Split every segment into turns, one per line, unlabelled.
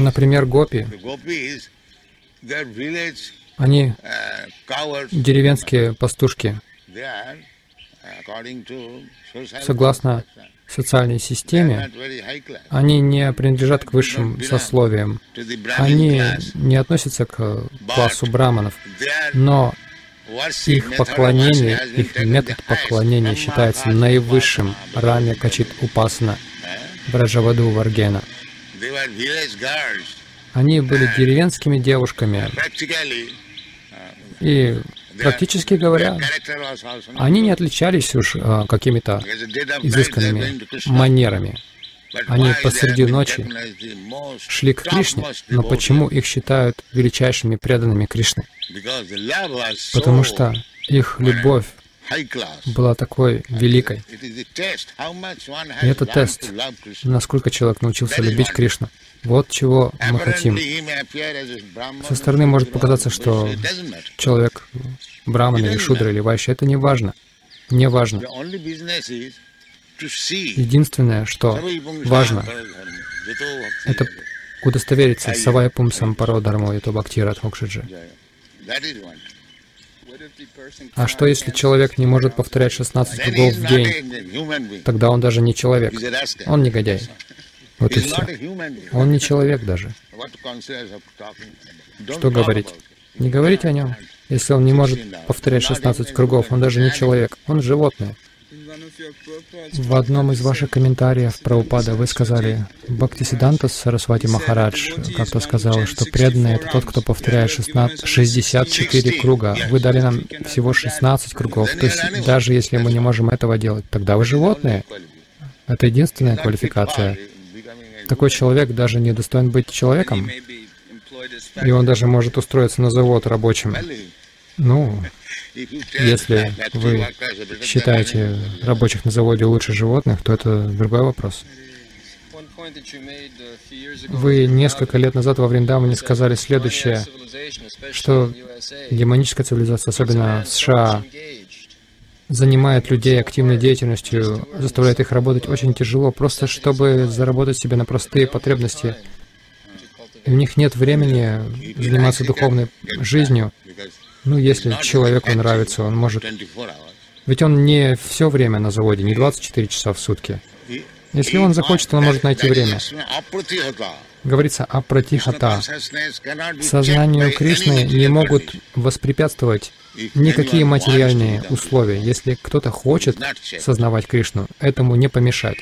Например, гопи. Они деревенские пастушки. Согласно социальной системе, они не принадлежат к высшим сословиям. Они не относятся к классу браманов, но их поклонение, их метод поклонения считается наивысшим раме Качит Упасана Браджаваду Варгена. Они были деревенскими девушками, и практически говоря, они не отличались уж а, какими-то изысканными манерами. Они посреди ночи шли к Кришне, но почему их считают величайшими преданными Кришны? Потому что их любовь была такой великой. И это тест, насколько человек научился любить Кришну. Вот чего мы хотим. Со стороны может показаться, что человек браман или шудра или вайши, это не важно. Не важно. Единственное, что важно, это удостовериться Савая Пумсам Пародармо Ято Бхактира Мокшиджи. А что, если человек не может повторять 16 кругов в день? Тогда он даже не человек. Он негодяй. Вот и все. Он не человек даже. Что говорить? Не говорите о нем. Если он не может повторять 16 кругов, он даже не человек. Он животное. В одном из ваших комментариев про упада вы сказали, Бхактисиданта Сарасвати Махарадж как-то сказал, что преданный — это тот, кто повторяет 16, 64 круга. Вы дали нам всего 16 кругов. То есть даже если мы не можем этого делать, тогда вы животные. Это единственная квалификация. Такой человек даже не достоин быть человеком. И он даже может устроиться на завод рабочим. Ну, если вы считаете рабочих на заводе лучше животных, то это другой вопрос. Вы несколько лет назад во Вриндаване сказали следующее, что демоническая цивилизация, особенно США, занимает людей активной деятельностью, заставляет их работать очень тяжело, просто чтобы заработать себе на простые потребности. И у них нет времени заниматься духовной жизнью, ну, если человеку нравится, он может... Ведь он не все время на заводе, не 24 часа в сутки. Если он захочет, он может найти время. Говорится о пратихата. Сознанию Кришны не могут воспрепятствовать никакие материальные условия. Если кто-то хочет сознавать Кришну, этому не помешать.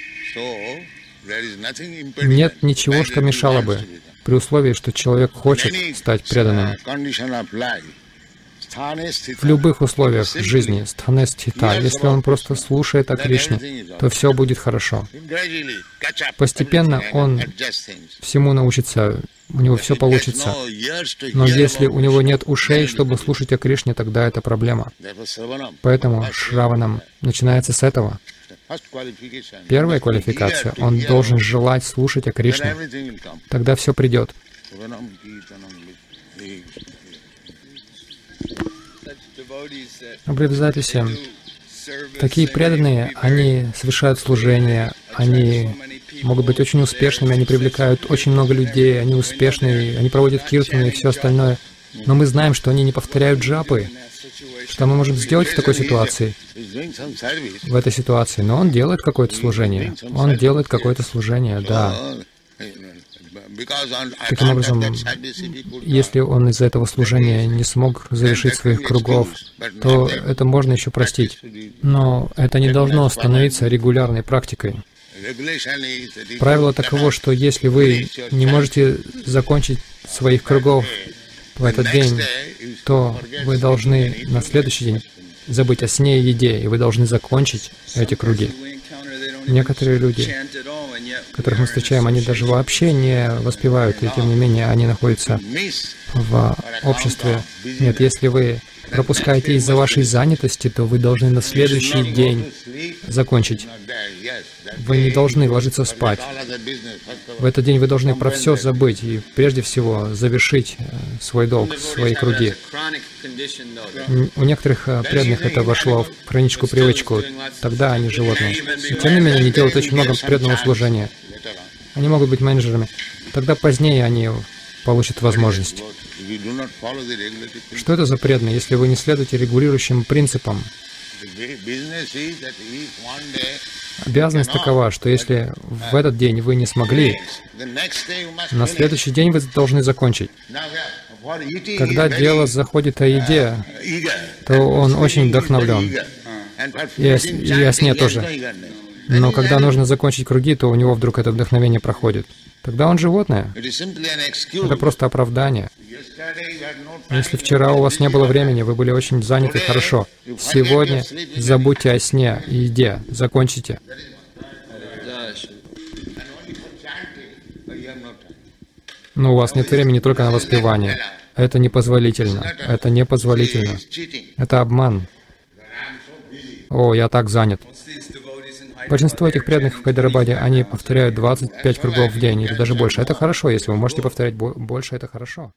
Нет ничего, что мешало бы, при условии, что человек хочет стать преданным в любых условиях жизни, стханестхита, если он просто слушает о Кришне, то все будет хорошо. Постепенно он всему научится, у него все получится. Но если у него нет ушей, чтобы слушать о Кришне, тогда это проблема. Поэтому Шраванам начинается с этого. Первая квалификация, он должен желать слушать о Кришне. Тогда все придет. Наблюдатели, такие преданные, они совершают служение, они могут быть очень успешными, они привлекают очень много людей, они успешные, они проводят киртаны и все остальное. Но мы знаем, что они не повторяют джапы. Что мы можем сделать в такой ситуации? В этой ситуации. Но он делает какое-то служение. Он делает какое-то служение, да. Таким образом, если он из-за этого служения не смог завершить своих кругов, то это можно еще простить. Но это не должно становиться регулярной практикой. Правило таково, что если вы не можете закончить своих кругов в этот день, то вы должны на следующий день забыть о сне и еде, и вы должны закончить эти круги. Некоторые люди, которых мы встречаем, они даже вообще не воспевают, и тем не менее они находятся в обществе. Нет, если вы пропускаете из-за вашей занятости, то вы должны на следующий день закончить. Вы не должны ложиться спать. В этот день вы должны про все забыть и прежде всего завершить э, свой долг, свои круги. У некоторых э, преданных это вошло в хроническую привычку. Тогда они животные. И тем не менее, они делают очень много преданного служения. Они могут быть менеджерами. тогда позднее они получат возможность. Что это за преданные, если вы не следуете регулирующим принципам? Обязанность такова, что если в этот день вы не смогли, на следующий день вы должны закончить. Когда дело заходит о еде, то он очень вдохновлен. И о, и о сне тоже. Но когда нужно закончить круги, то у него вдруг это вдохновение проходит. Тогда он животное. Это просто оправдание. Если вчера у вас не было времени, вы были очень заняты, хорошо. Сегодня забудьте о сне и еде, закончите. Но у вас нет времени только на воспевание. Это непозволительно. Это непозволительно. Это обман. О, я так занят. Большинство этих преданных в Хайдарабаде, они повторяют 25 кругов в день или даже больше. Это хорошо, если вы можете повторять больше, это хорошо.